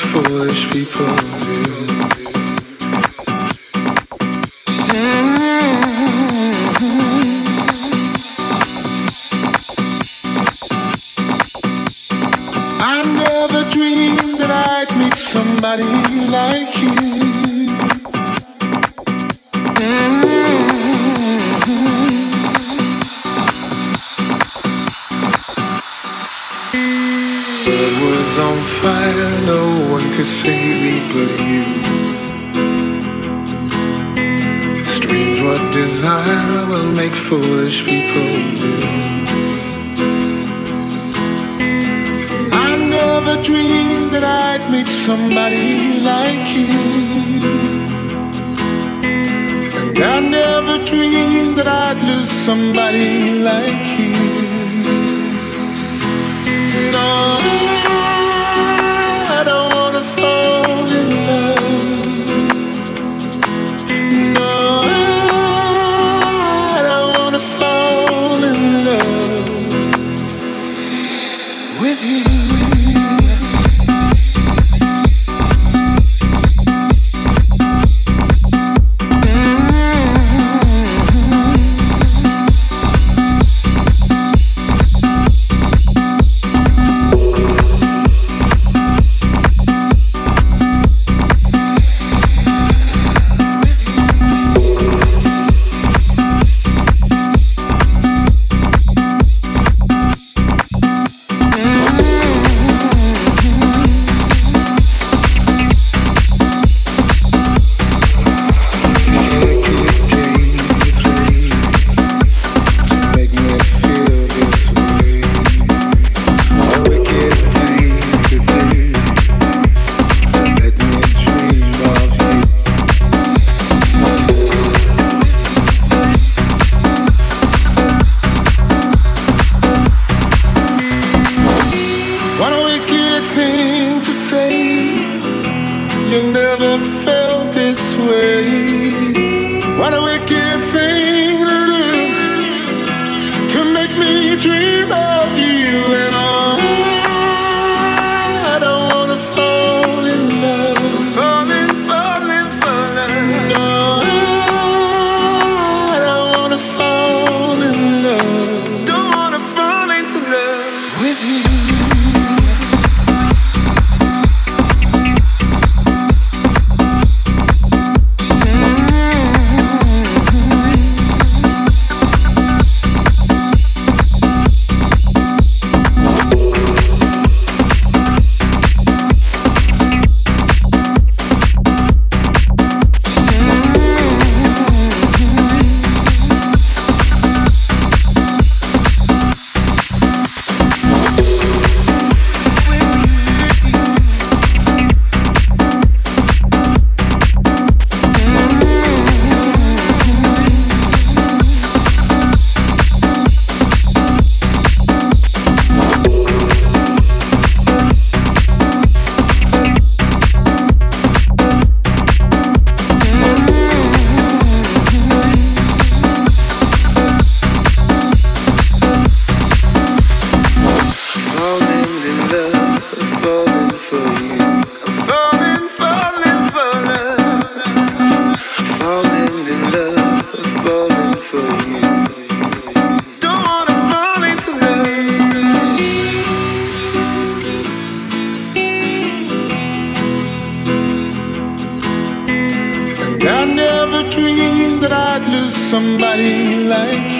foolish people do. Mm-hmm. I never dreamed that I'd meet somebody like you. Could save me but you. Strange what desire will make foolish people do. I never dreamed that I'd meet somebody like you. And I never dreamed that I'd lose somebody like you. Make I never dreamed that I'd lose somebody like